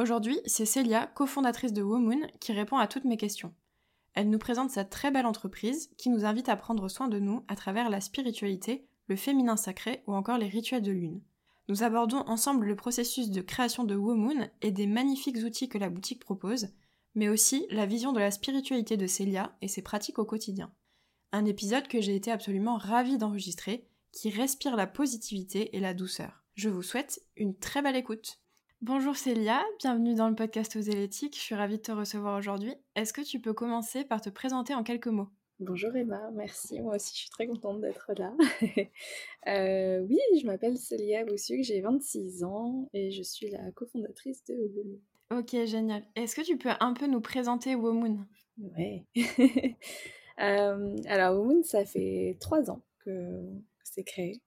Aujourd'hui, c'est Célia, cofondatrice de Womoon, qui répond à toutes mes questions. Elle nous présente sa très belle entreprise qui nous invite à prendre soin de nous à travers la spiritualité, le féminin sacré ou encore les rituels de lune. Nous abordons ensemble le processus de création de Womoon et des magnifiques outils que la boutique propose, mais aussi la vision de la spiritualité de Célia et ses pratiques au quotidien. Un épisode que j'ai été absolument ravie d'enregistrer, qui respire la positivité et la douceur. Je vous souhaite une très belle écoute. Bonjour Célia, bienvenue dans le podcast aux élétiques. Je suis ravie de te recevoir aujourd'hui. Est-ce que tu peux commencer par te présenter en quelques mots? Bonjour Emma, merci. Moi aussi, je suis très contente d'être là. Euh, oui, je m'appelle Célia Boussuc, j'ai 26 ans et je suis la cofondatrice de Womoon. Ok, génial. Est-ce que tu peux un peu nous présenter Womoon? Ouais. Euh, alors, Womoon, ça fait trois ans que c'est créé.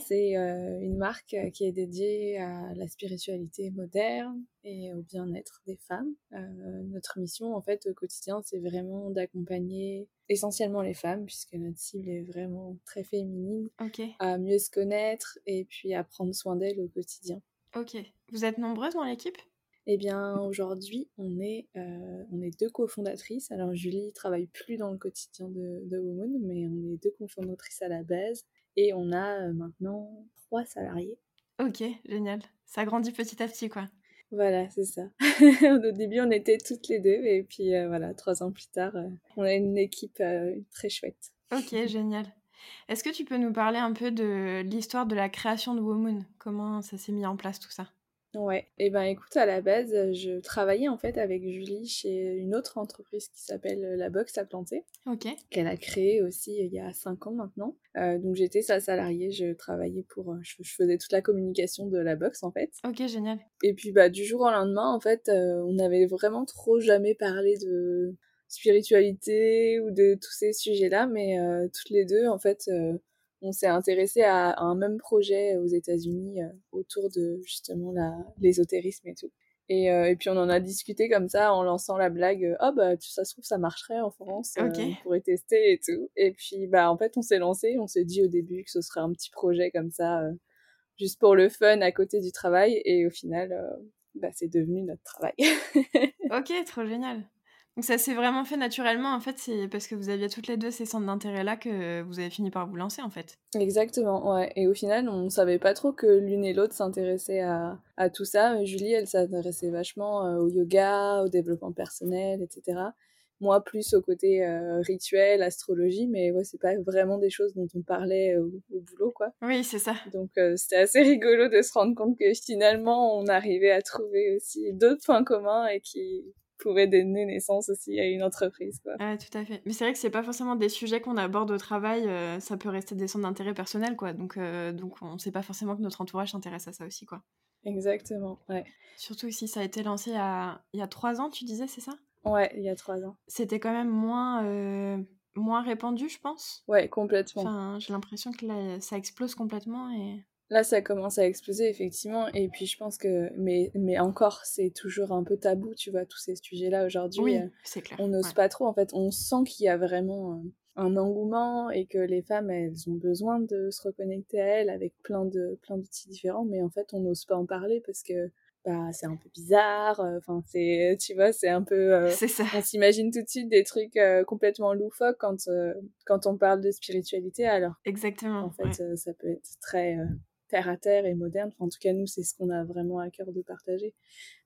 C'est euh, une marque euh, qui est dédiée à la spiritualité moderne et au bien-être des femmes. Euh, notre mission, en fait, au quotidien, c'est vraiment d'accompagner essentiellement les femmes, puisque notre cible est vraiment très féminine, à mieux se connaître et puis à prendre soin d'elles au quotidien. Ok. Vous êtes nombreuses dans l'équipe? Eh bien, aujourd'hui, on, est, on est deux cofondatrices. Alors, Julie travaille plus dans le quotidien de, de Woman, mais on est deux cofondatrices à la base. Et on a euh, maintenant trois salariés. Ok, génial. Ça grandit petit à petit, quoi. Voilà, c'est ça. Au début, on était toutes les deux, et puis euh, voilà, trois ans plus tard, euh, on a une équipe très chouette. Ok, génial. Est-ce que tu peux nous parler un peu de l'histoire de la création de Womoon? Comment ça s'est mis en place tout ça? Ouais, et ben écoute, à la base, je travaillais en fait avec Julie chez une autre entreprise qui s'appelle La Box à planter. Ok. Qu'elle a créée aussi il y a 5 ans maintenant. Euh, donc j'étais sa salariée, je travaillais pour. Euh, je, faisais toute la communication de la box en fait. Ok, génial. Et puis bah, du jour au lendemain, en fait, euh, on n'avait vraiment trop jamais parlé de spiritualité ou de tous ces sujets-là, mais toutes les deux, en fait on s'est intéressé à, un même projet aux États-Unis euh, autour de justement l'ésotérisme et tout. Et, euh, et, puis on en a discuté comme ça en lançant la blague oh bah ça se trouve ça marcherait en France on pourrait tester et tout et puis bah en fait on s'est lancé on s'est dit au début que ce serait un petit projet comme ça juste pour le fun à côté du travail. Et au final bah c'est devenu notre travail. Ok trop génial donc ça s'est vraiment fait naturellement, en fait, c'est parce que vous aviez toutes les deux ces centres d'intérêt-là que vous avez fini par vous lancer, en fait. Exactement, ouais. Et au final, on savait pas trop que l'une et l'autre s'intéressaient à, à, tout ça. Julie, elle s'intéressait vachement euh, au yoga, au développement personnel, etc. Moi, plus au côté euh, rituel, astrologie, mais ouais, c'est pas vraiment des choses dont on parlait au, boulot, quoi. Oui, c'est ça. Donc euh, c'était assez rigolo de se rendre compte que finalement, on arrivait à trouver aussi d'autres points communs et qui pourrait donner naissance aussi à une entreprise. Quoi. Ouais, tout à fait. Mais c'est vrai que c'est pas forcément des sujets qu'on aborde au travail, euh, ça peut rester des centres d'intérêt personnel, quoi. Donc, euh, donc on sait pas forcément que notre entourage s'intéresse à ça aussi, quoi. Exactement, ouais. Surtout ici, ça a été lancé il y a, il y a trois ans, tu disais, c'est ça? Ouais, il y a trois ans. C'était quand même moins, euh, moins répandu, je pense. Ouais, complètement. Enfin, j'ai l'impression que là, ça explose complètement et... Là, ça commence à exploser, effectivement. Et puis, je pense que. Mais, mais encore, c'est toujours un peu tabou, tu vois, tous ces sujets-là aujourd'hui. Oui, c'est clair. On n'ose pas trop, en fait. On sent qu'il y a vraiment euh, un engouement et que les femmes, elles ont besoin de se reconnecter à elles avec plein de plein d'outils différents. Mais en fait, on n'ose pas en parler parce que. Bah, c'est un peu bizarre, euh, enfin, c'est, tu vois, c'est un peu. Euh, c'est ça. On s'imagine tout de suite des trucs complètement loufoques quand, quand on parle de spiritualité, alors. Exactement. En fait, ça peut être très terre à terre et moderne. en tout cas, nous, c'est ce qu'on a vraiment à cœur de partager.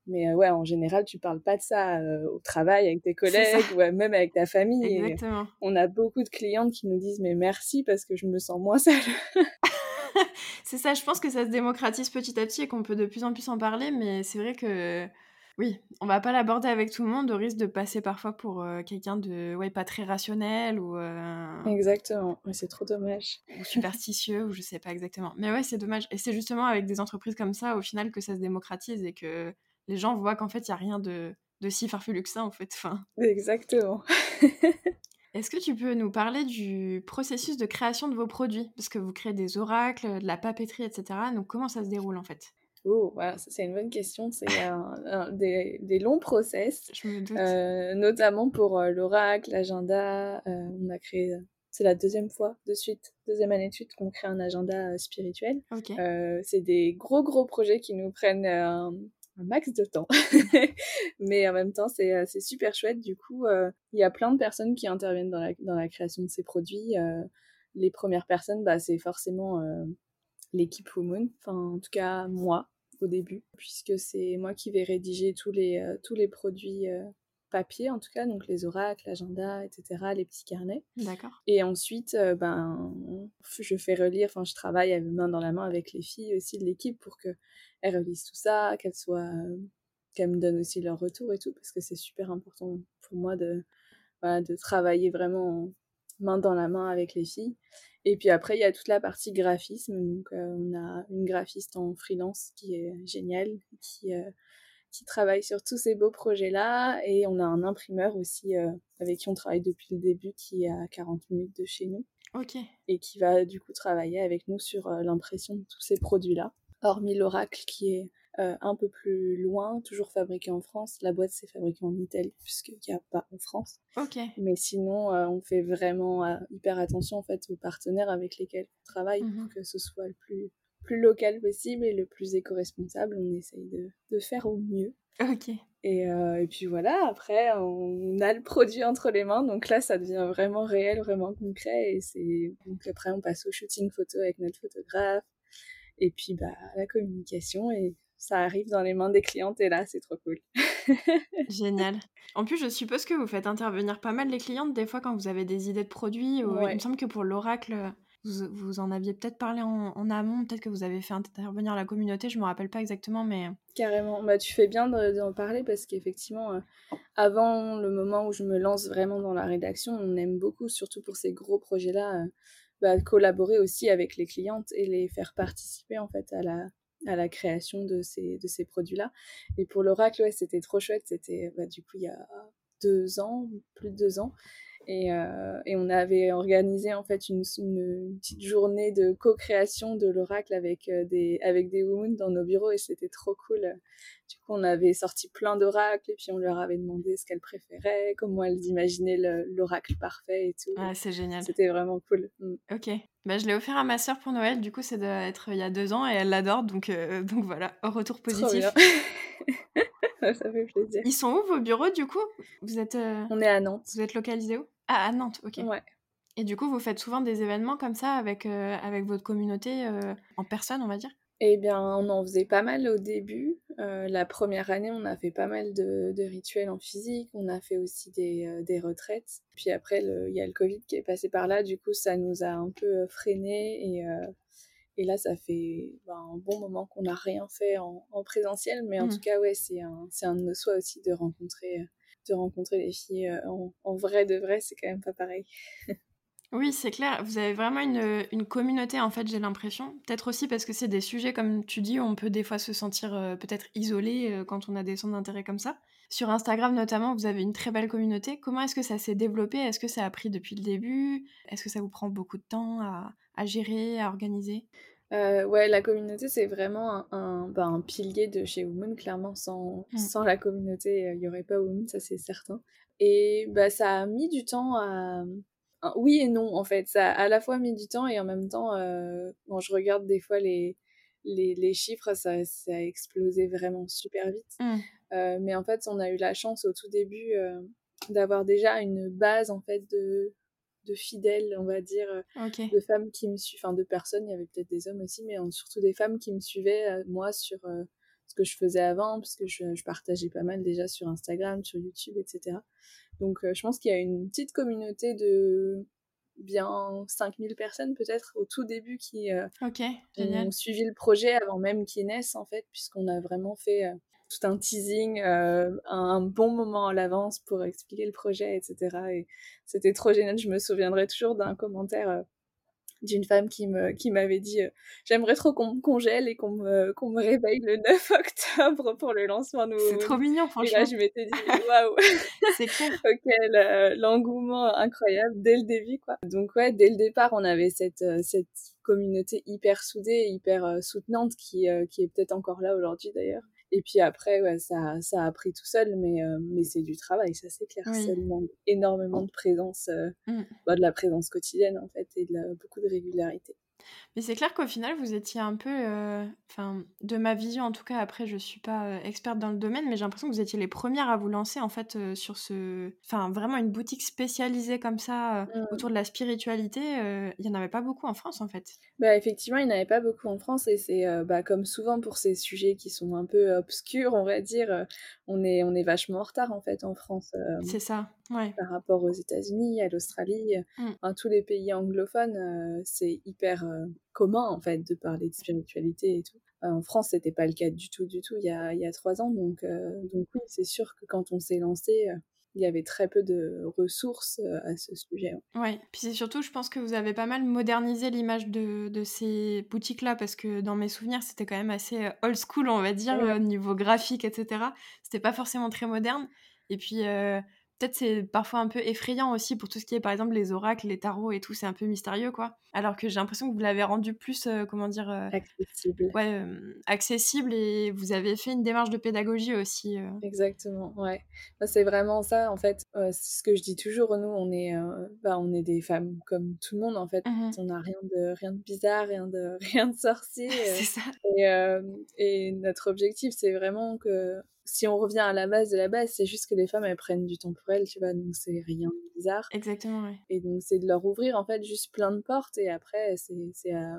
Mais euh, ouais, en général, tu parles pas de ça euh, au travail avec tes collègues ou même avec ta famille. Exactement. on a beaucoup de clientes qui nous disent mais merci parce que je me sens moins seule. c'est ça, je pense que ça se démocratise petit à petit et qu'on peut de plus en plus en parler, mais c'est vrai que oui, on va pas l'aborder avec tout le monde au risque de passer parfois pour euh, quelqu'un de ouais pas très rationnel ou euh, exactement. c'est trop dommage. Ou superstitieux ou je sais pas exactement. Mais ouais, c'est dommage. Et c'est justement avec des entreprises comme ça au final que ça se démocratise et que les gens voient qu'en fait il y a rien de de si farfelu que ça en fait. Enfin... Exactement. Est-ce que tu peux nous parler du processus de création de vos produits? Parce que vous créez des oracles, de la papeterie, etc. Donc comment ça se déroule en fait? Oh, voilà, c'est une bonne question. C'est des, des, longs process, euh, notamment pour euh, l'oracle, l'agenda. Euh, on a créé, c'est la deuxième fois de suite, deuxième année de suite qu'on crée un agenda spirituel. c'est des gros gros projets qui nous prennent un, max de temps. Mais en même temps, c'est super chouette. Du coup, il y a plein de personnes qui interviennent dans la, dans la création de ces produits. les premières personnes, bah, c'est forcément l'équipe Woman, enfin en tout cas moi, au début, puisque c'est moi qui vais rédiger tous les, euh, tous les produits euh, papier en tout cas, donc les oracles, l'agenda, etc., les petits carnets. D'accord. Et ensuite, euh, ben, je fais relire, enfin, je travaille main dans la main avec les filles aussi de l'équipe pour qu'elles relisent tout ça, qu'elles soient, qu'elles me donnent aussi leur retour et tout, parce que c'est super important pour moi de, de travailler vraiment main dans la main avec les filles. Et puis après, il y a toute la partie graphisme. Donc, euh, on a une graphiste en freelance qui est géniale, qui, euh, qui travaille sur tous ces beaux projets-là. Et on a un imprimeur aussi euh, avec qui on travaille depuis le début, qui est à 40 minutes de chez nous. Ok. Et qui va du coup travailler avec nous sur l'impression de tous ces produits-là. Hormis l'Oracle qui est euh, un peu plus loin, toujours fabriqué en France. La boîte s'est fabriquée en Italie puisqu'il n'y a pas en France. Ok. Mais sinon, euh, on fait vraiment euh, hyper attention en fait aux partenaires avec lesquels on travaille pour mhm. que ce soit le plus plus local possible et le plus éco-responsable. On essaye de, de, faire au mieux. Ok. Et, et, puis voilà, après, on a le produit entre les mains, donc là, ça devient vraiment réel, vraiment concret. Et c'est donc après, on passe au shooting photo avec notre photographe, et puis bah la communication et ça arrive dans les mains des clientes et là, c'est trop cool. Génial. En plus, je suppose que vous faites intervenir pas mal les clientes des fois quand vous avez des idées de produits. Il me semble que pour l'oracle, vous, vous, en aviez peut-être parlé en, amont, peut-être que vous avez fait intervenir la communauté, je me rappelle pas exactement, mais... Carrément, bah, tu fais bien d'en parler parce qu'effectivement, euh, avant le moment où je me lance vraiment dans la rédaction, on aime beaucoup, surtout pour ces gros projets-là, euh, bah, collaborer aussi avec les clientes et les faire participer en fait à la, à la création de ces, de ces produits-là. Et pour l'oracle, ouais, c'était trop chouette. C'était bah, du coup il y a deux ans, plus de deux ans. Et, euh, et, on avait organisé en fait une, une petite journée de co-création de l'oracle avec euh, des avec des women dans nos bureaux et c'était trop cool. Du coup, on avait sorti plein d'oracles et puis on leur avait demandé ce qu'elles préféraient, comment elles imaginaient l'oracle parfait et tout. Ah, c'est génial. C'était vraiment cool. Mm. Ok. Bah, je l'ai offert à ma sœur pour Noël. Du coup, c'est d'être il y a deux ans et elle l'adore. Donc, euh, donc voilà, retour positif. ça fait plaisir. Ils sont où vos bureaux du coup? Vous êtes On est à Nantes. Vous êtes localisé où? Ah, à Nantes, ok. Ouais. Et du coup, vous faites souvent des événements comme ça avec, euh, avec votre communauté euh, en personne, on va dire? Eh bien, on en faisait pas mal au début. Euh, la première année, on a fait pas mal de, de rituels en physique. On a fait aussi des, des retraites. Puis après, il y a le Covid qui est passé par là. Du coup, ça nous a un peu freiné. Et, et là, ça fait ben, un bon moment qu'on n'a rien fait en, en, présentiel. Mais en mmh. tout cas, ouais, c'est un, un de nos souhaits aussi de rencontrer de rencontrer les filles euh, en, vrai de vrai, c'est quand même pas pareil. oui, c'est clair. Vous avez vraiment une, communauté, en fait, j'ai l'impression. Peut-être aussi parce que c'est des sujets, comme tu dis, on peut des fois se sentir euh, peut-être isolé euh, quand on a des centres d'intérêt comme ça. Sur Instagram, notamment, vous avez une très belle communauté. Comment est-ce que ça s'est développé? Est-ce que ça a pris depuis le début? Est-ce que ça vous prend beaucoup de temps à gérer, à organiser? Euh, ouais, la communauté, c'est vraiment un, bah, un, pilier de chez Women. Clairement, sans, mm. sans la communauté, euh, il n'y aurait pas Women, ça c'est certain. Et bah, ça a mis du temps à. Oui et non, en fait. Ça a à la fois mis du temps et en même temps, euh, quand je regarde des fois les, les, les chiffres, ça, ça, a explosé vraiment super vite. Mm. Euh, mais en fait, on a eu la chance au tout début d'avoir déjà une base en fait de de fidèles, on va dire, euh, de femmes qui me suivent, enfin de personnes, il y avait peut-être des hommes aussi, mais surtout des femmes qui me suivaient, euh, moi, sur euh, ce que je faisais avant, parce que je, partageais pas mal déjà sur Instagram, sur YouTube, etc. Donc je pense qu'il y a une petite communauté de bien 5000 personnes peut-être au tout début qui ont suivi le projet avant même qu'il naisse en fait, puisqu'on a vraiment fait tout un teasing, euh, un bon moment à l'avance pour expliquer le projet, etc. Et c'était trop génial. Je me souviendrai toujours d'un commentaire euh, d'une femme qui me qui m'avait dit j'aimerais trop qu'on me congèle et qu'on me qu'on me réveille le 9 octobre pour le lancement nouveau. C'est trop mignon franchement. Et là je m'étais dit waouh. c'est clair. ok l'engouement incroyable dès le début quoi. Donc ouais dès le départ on avait cette cette communauté hyper soudée hyper soutenante qui qui est peut-être encore là aujourd'hui d'ailleurs. Et puis après, ouais, ça, ça a pris tout seul, mais, euh, mais c'est du travail, ça c'est clair. Ça demande énormément de présence, euh, mmh. bah, de la présence quotidienne en fait, et de beaucoup de régularité. Mais c'est clair qu'au final, vous étiez un peu, euh, enfin, de ma vision en tout cas, après je suis pas euh, experte dans le domaine, mais j'ai l'impression que vous étiez les premières à vous lancer en fait euh, sur ce, enfin, vraiment une boutique spécialisée comme ça mmh. autour de la spiritualité. Il y en avait pas beaucoup en France en fait. Bah effectivement, il n'y en avait pas beaucoup en France et c'est bah, comme souvent pour ces sujets qui sont un peu obscurs, on va dire, on est on est vachement en retard en fait en France. c'est ça. Ouais. Par rapport aux États-Unis, à l'Australie, mmh. tous les pays anglophones, c'est hyper commun en fait de parler de spiritualité et tout. Euh, en France, c'était pas le cas du tout, du tout il y a, il y a trois ans. Donc, euh, donc oui, c'est sûr que quand on s'est lancé, euh, il y avait très peu de ressources à ce sujet. Ouais, puis c'est surtout, je pense que vous avez pas mal modernisé l'image de, de ces boutiques-là, parce que dans mes souvenirs, c'était quand même assez old school, on va dire, au niveau graphique, etc. C'était pas forcément très moderne. Et puis, peut-être c'est parfois un peu effrayant aussi pour tout ce qui est par exemple les oracles, les tarots et tout, c'est un peu mystérieux quoi. Alors que j'ai l'impression que vous l'avez rendu plus, euh, comment dire, euh, accessible. Ouais, accessible et vous avez fait une démarche de pédagogie aussi. Euh. Exactement, ouais. Bah, c'est vraiment ça en fait. c'est ce que je dis toujours, nous on est, bah, on est des femmes comme tout le monde en fait. Mmh on n'a rien de rien de bizarre, rien de rien de sorcier. c'est ça. Et, et notre objectif c'est vraiment que si on revient à la base de la base, c'est juste que les femmes, elles prennent du temps pour elles, tu vois, donc c'est rien de bizarre. Exactement, ouais. Et donc, c'est de leur ouvrir, en fait, juste plein de portes, et après, c'est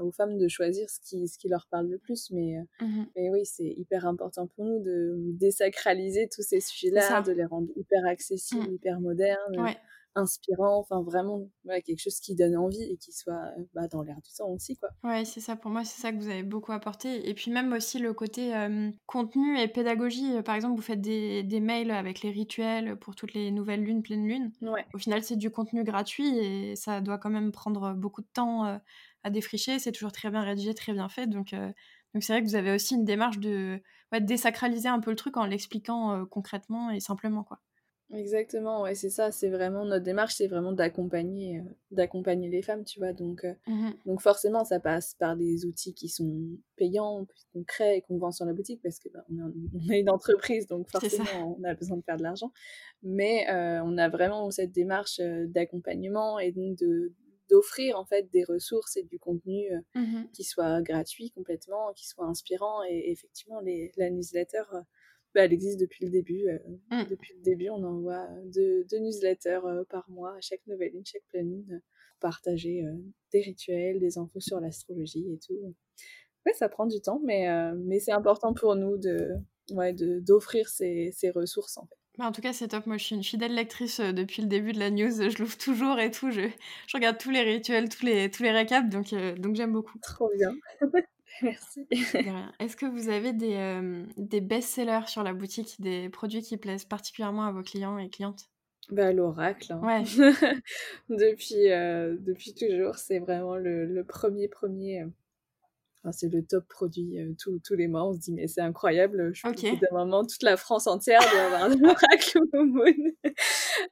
aux femmes de choisir ce qui, ce qui leur parle le plus. Mais, euh, mmh mais oui, c'est hyper important pour nous de désacraliser tous ces sujets-là, de les rendre hyper accessibles, mmh. hyper modernes. Ouais inspirant, enfin vraiment quelque chose qui donne envie et qui soit bah, dans l'air du temps aussi. Quoi. Ouais, c'est ça, pour moi c'est ça que vous avez beaucoup apporté. Et puis même aussi le côté contenu et pédagogie, par exemple vous faites des, des, mails avec les rituels pour toutes les nouvelles lunes, pleines lunes. Ouais. Au final c'est du contenu gratuit et ça doit quand même prendre beaucoup de temps à défricher, c'est toujours très bien rédigé, très bien fait. Donc donc c'est vrai que vous avez aussi une démarche de désacraliser un peu le truc en l'expliquant concrètement et simplement. quoi. Exactement, ouais, c'est ça, c'est vraiment notre démarche, c'est vraiment d'accompagner, euh, d'accompagner les femmes, tu vois. Donc, euh, mmh donc forcément, ça passe par des outils qui sont payants, qu'on crée et qu'on vend sur la boutique parce que bah, on, est une entreprise, donc forcément, on a besoin de faire de l'argent. Mais euh, on a vraiment cette démarche d'accompagnement et donc de d'offrir en fait des ressources et du contenu mmh qui soit gratuit complètement, qui soit inspirant et effectivement les la newsletter bah, elle existe depuis le début. Euh, mmh. Depuis le début, on envoie deux, newsletters euh, par mois, à chaque nouvelle ligne, chaque planning, pour partager euh, des rituels, des infos sur l'astrologie et tout. Ouais, ça prend du temps, mais, mais c'est important pour nous de, ouais, d'offrir ces, ces, ressources en fait. Bah, en tout cas, c'est top. Moi, je suis une fidèle lectrice depuis le début de la news. Je l'ouvre toujours et tout. Je, je, regarde tous les rituels, tous les, tous les récaps. Donc, donc j'aime beaucoup. Trop bien. Merci. Est-ce que vous avez des, euh, des best-sellers sur la boutique, des produits qui plaisent particulièrement à vos clients et clientes? Bah, l'oracle. Hein. Ouais. depuis, euh, depuis toujours, c'est vraiment le, le, premier, premier euh, c'est le top produit euh, tous les mois. On se dit, mais c'est incroyable. Je okay. d'un moment, toute la France entière doit avoir un oracle Moon.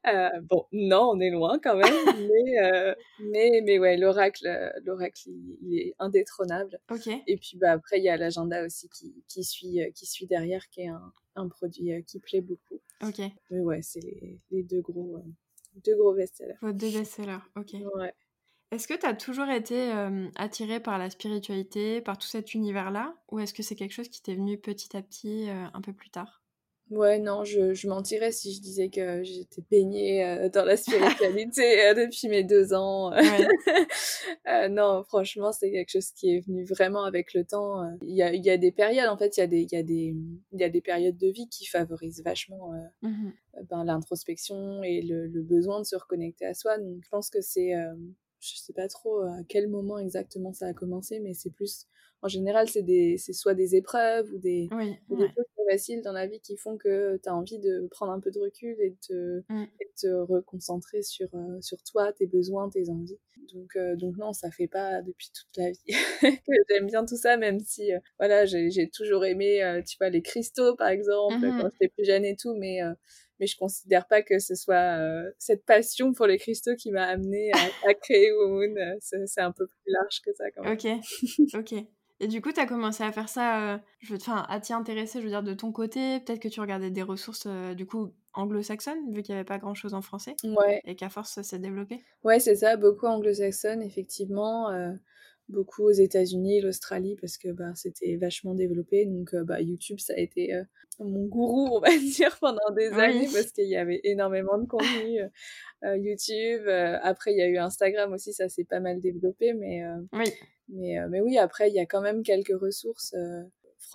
euh, bon, non, on est loin quand même. mais, euh, mais, mais ouais, l'oracle, l'oracle, il, est indétrônable. Et puis bah, après, il y a l'agenda aussi qui, qui, suit, euh, qui suit derrière, qui est un, un produit euh, qui plaît beaucoup. Ok. Mais ouais, c'est les, les, deux gros, deux gros best-sellers. Vos deux best-sellers, ok. Ouais. Est-ce que tu as toujours été attirée par la spiritualité, par tout cet univers-là? Ou est-ce que c'est quelque chose qui t'est venu petit à petit, un peu plus tard? Ouais, non, je, je, mentirais si je disais que j'étais baignée dans la spiritualité depuis mes deux ans. euh, non, franchement, c'est quelque chose qui est venu vraiment avec le temps. Il y a, y a des périodes, en fait, il y, a des, y, a des, y a des périodes de vie qui favorisent vachement mmh ben, l'introspection et le, le, besoin de se reconnecter à soi. Donc, je pense que c'est je sais pas trop à quel moment exactement ça a commencé, mais c'est plus, en général, c'est des, c'est soit des épreuves ou des, des choses faciles dans la vie qui font que tu as envie de prendre un peu de recul et de, te, mmh. te reconcentrer sur, sur toi, tes besoins, tes envies. Donc, donc non, ça fait pas depuis toute la vie que j'aime bien tout ça, même si voilà, j'ai toujours aimé, tu vois, les cristaux par exemple, mmh quand j'étais plus jeune et tout, mais mais je considère pas que ce soit cette passion pour les cristaux qui m'a amené à, créer Womoon. C'est un peu plus large que ça quand même. Ok, ok. Et du coup, tu as commencé à faire ça, je enfin, à t'y intéresser, je veux dire, de ton côté. Peut-être que tu regardais des ressources, du coup, anglo-saxonnes, vu qu'il n'y avait pas grand-chose en français. Ouais. Et qu'à force, ça s'est développé. Ouais, c'est ça, beaucoup anglo-saxonnes, effectivement. Beaucoup aux États-Unis, l'Australie, parce que bah, c'était vachement développé. Donc, bah, YouTube, ça a été mon gourou, on va dire, pendant des années, parce qu'il y avait énormément de contenu. YouTube, après, il y a eu Instagram aussi, ça s'est pas mal développé, mais. oui mais, euh, mais oui, après, il y a quand même quelques ressources euh,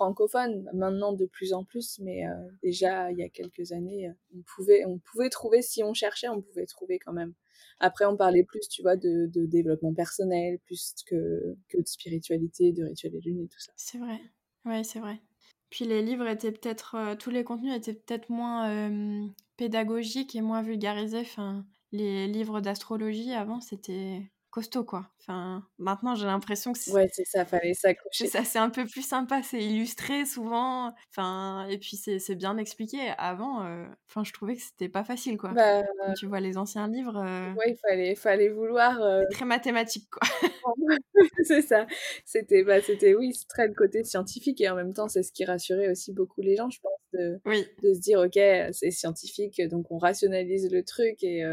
francophones, maintenant de plus en plus, mais euh, déjà, il y a quelques années, on pouvait, on pouvait trouver, si on cherchait, on pouvait trouver quand même. Après, on parlait plus, tu vois, de, développement personnel, plus que, que de spiritualité, de rituels et lune et tout ça. C'est vrai, ouais, c'est vrai. Puis les livres étaient peut-être, tous les contenus étaient peut-être moins pédagogiques et moins vulgarisés. Enfin, les livres d'astrologie avant, c'était costaud, quoi. Enfin, maintenant, j'ai l'impression que c'est... Ouais, c'est ça, fallait s'accrocher. Ça, c'est un peu plus sympa, c'est illustré souvent. Enfin, et puis c'est bien expliqué. Avant, euh, enfin, je trouvais que c'était pas facile, quoi. Bah, tu vois les anciens livres... Euh, ouais, il fallait, fallait vouloir... Euh, très mathématique, quoi. c'est ça. C'était, bah, c'était, oui, c'est très le côté scientifique. Et en même temps, c'est ce qui rassurait aussi beaucoup les gens, je pense, de, oui. de se dire, OK, c'est scientifique, donc on rationalise le truc et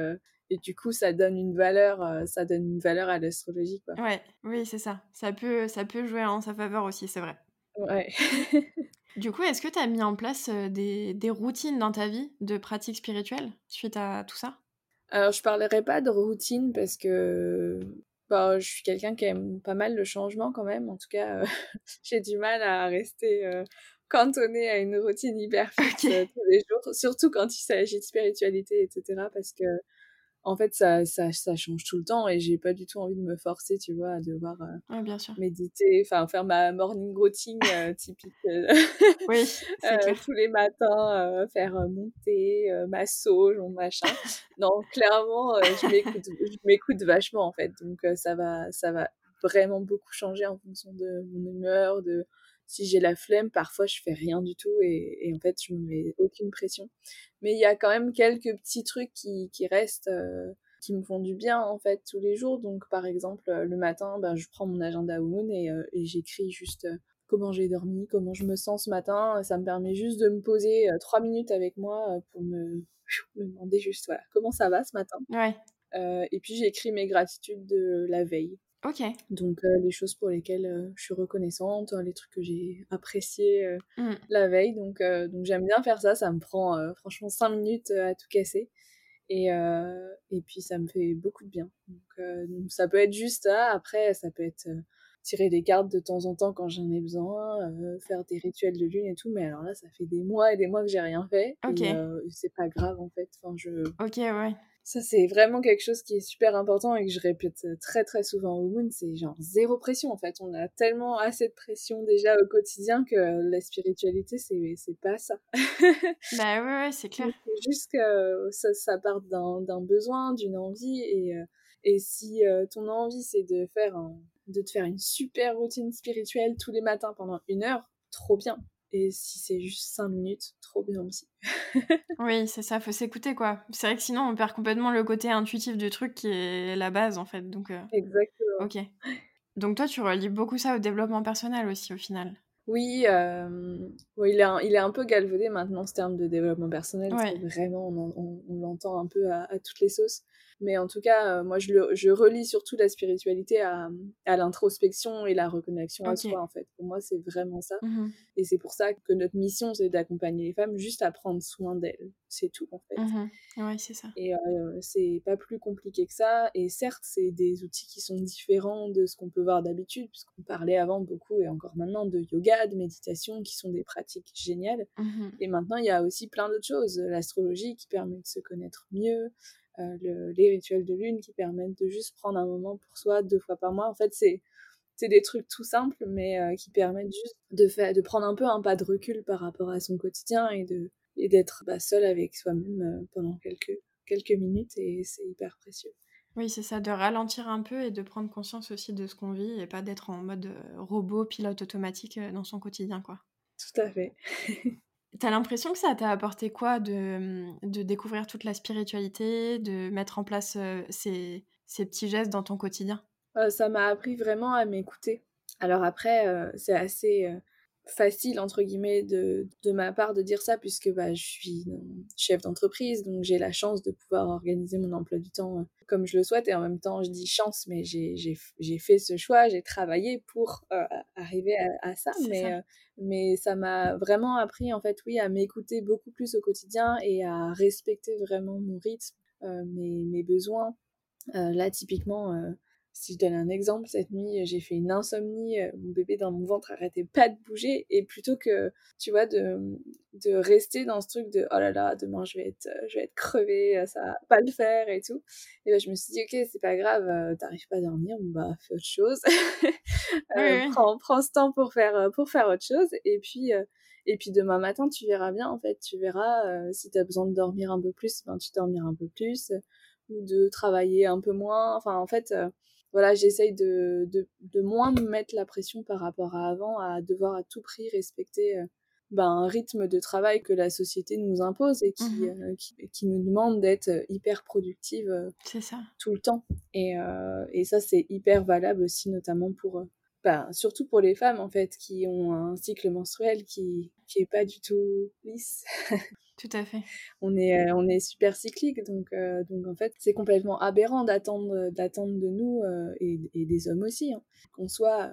et du coup ça donne une valeur euh, ça donne une valeur à l'astrologie quoi. Ouais oui c'est ça. Ça peut ça peut jouer en sa faveur aussi c'est vrai. Ouais. Du coup est-ce que tu as mis en place euh, des, des, routines dans ta vie de pratiques spirituelles suite à tout ça? Alors je parlerai pas de routine parce que bah, je suis quelqu'un qui aime pas mal le changement quand même. En tout cas euh, j'ai du mal à rester cantonné à une routine hyper fixe tous les jours. Surtout quand il s'agit de spiritualité etc parce que en fait, ça, ça, ça, change tout le temps et j'ai pas du tout envie de me forcer, tu vois, à devoir euh, bien sûr. méditer, enfin faire ma morning routine euh, typique euh, oui, tous les matins, faire mon thé, ma sauge, mon machin. non, clairement, je m'écoute vachement en fait, donc ça, va, ça va vraiment beaucoup changer en fonction de mon humeur, de si j'ai la flemme, parfois je fais rien du tout et, en fait je me mets aucune pression. Mais il y a quand même quelques petits trucs qui, qui restent, euh, qui me font du bien en fait tous les jours. Donc par exemple le matin, ben, je prends mon agenda Moon et, euh, et j'écris juste euh, comment j'ai dormi, comment je me sens ce matin. Ça me permet juste de me poser trois minutes avec moi pour me, me, demander juste voilà, comment ça va ce matin. Ouais. et puis j'écris mes gratitudes de la veille. Ok. Donc euh, les choses pour lesquelles euh, je suis reconnaissante, hein, les trucs que j'ai appréciés euh, mmh. la veille. Donc, donc j'aime bien faire ça, ça me prend franchement 5 minutes à tout casser. Et, et puis ça me fait beaucoup de bien. Donc, ça peut être juste ça, après ça peut être tirer des cartes de temps en temps quand j'en ai besoin, faire des rituels de lune et tout. Mais alors là, ça fait des mois et des mois que j'ai rien fait. Ok. c'est pas grave en fait. Enfin, je... Ok, ouais. Ça, c'est vraiment quelque chose qui est super important et que je répète très très souvent au Moon, c'est genre zéro pression en fait. On a tellement assez de pression déjà au quotidien que la spiritualité, c'est, c'est pas ça. bah ouais, ouais c'est clair. C'est juste que ça, ça part d'un, d'un besoin, d'une envie et, euh, et si euh, ton envie c'est de faire de te faire une super routine spirituelle tous les matins pendant une heure, trop bien. Et si c'est juste 5 minutes, trop bien aussi. oui, c'est ça, faut s'écouter quoi. C'est vrai que sinon on perd complètement le côté intuitif du truc qui est la base en fait. Donc, euh, Exactement. Ok. Donc toi tu relis beaucoup ça au développement personnel aussi au final. Oui, euh... il, est un, il est un peu galvaudé maintenant ce terme de développement personnel. Vraiment, on, on, l'entend un peu à, à, toutes les sauces. Mais en tout cas, euh, moi, je, le, je relie surtout la spiritualité à, à l'introspection et la reconnexion à soi, en fait. Pour moi, c'est vraiment ça. Mmh et c'est pour ça que notre mission, c'est d'accompagner les femmes juste à prendre soin d'elles. C'est tout, en fait. Mmh oui, c'est ça. Et euh, c'est pas plus compliqué que ça. Et certes, c'est des outils qui sont différents de ce qu'on peut voir d'habitude, puisqu'on parlait avant beaucoup, et encore maintenant, de yoga, de méditation, qui sont des pratiques géniales. Mmh et maintenant, il y a aussi plein d'autres choses. L'astrologie qui permet de se connaître mieux, le, les rituels de lune qui permettent de juste prendre un moment pour soi deux fois par mois. En fait, c'est c'est des trucs tout simples, mais euh, qui permettent juste de, faire, de prendre un peu un pas de recul par rapport à son quotidien et de et d'être bah, seul avec soi-même euh, pendant quelques quelques minutes et c'est hyper précieux. Oui, c'est ça, de ralentir un peu et de prendre conscience aussi de ce qu'on vit et pas d'être en mode robot, pilote automatique dans son quotidien, quoi. Tout à fait. T'as l'impression que ça t'a apporté quoi de, de, découvrir toute la spiritualité, de mettre en place ces, ces, petits gestes dans ton quotidien? Ça m'a appris vraiment à m'écouter. Alors après, c'est assez facile entre guillemets de, de, ma part de dire ça puisque bah, je suis chef d'entreprise donc j'ai la chance de pouvoir organiser mon emploi du temps comme je le souhaite. Et en même temps je dis chance mais j'ai fait ce choix j'ai travaillé pour arriver à, ça. Mais ça. mais ça m'a vraiment appris en fait oui à m'écouter beaucoup plus au quotidien et à respecter vraiment mon rythme mes, mes, besoins. Là typiquement si je donne un exemple, cette nuit, j'ai fait une insomnie, euh, mon bébé dans mon ventre arrêtait pas de bouger, et plutôt que, tu vois, de, de rester dans ce truc de oh là là, demain je vais être, euh, je vais être crevée, euh, ça va pas le faire et tout, et ben je me suis dit, ok, c'est pas grave, t'arrives pas à dormir, bah fais autre chose, prends, prends ce temps pour faire, pour faire autre chose, et puis. et puis demain matin, tu verras bien, en fait, tu verras si tu as besoin de dormir un peu plus, ben tu dormiras un peu plus, ou de travailler un peu moins. Enfin, en fait, voilà, j'essaye de, de, de, moins me mettre la pression par rapport à avant, à devoir à tout prix respecter euh, ben, un rythme de travail que la société nous impose et qui, mmh euh, qui, qui, nous demande d'être euh, hyper productive ça. tout le temps. Et, et ça, c'est hyper valable aussi, notamment pour, ben, surtout pour les femmes, en fait, qui ont un cycle menstruel qui, qui est pas du tout lisse. Tout à fait. On est, euh, on est super cyclique, donc, euh, donc en fait, c'est complètement aberrant d'attendre, d'attendre de nous, euh, et, et, des hommes aussi, hein, qu'on soit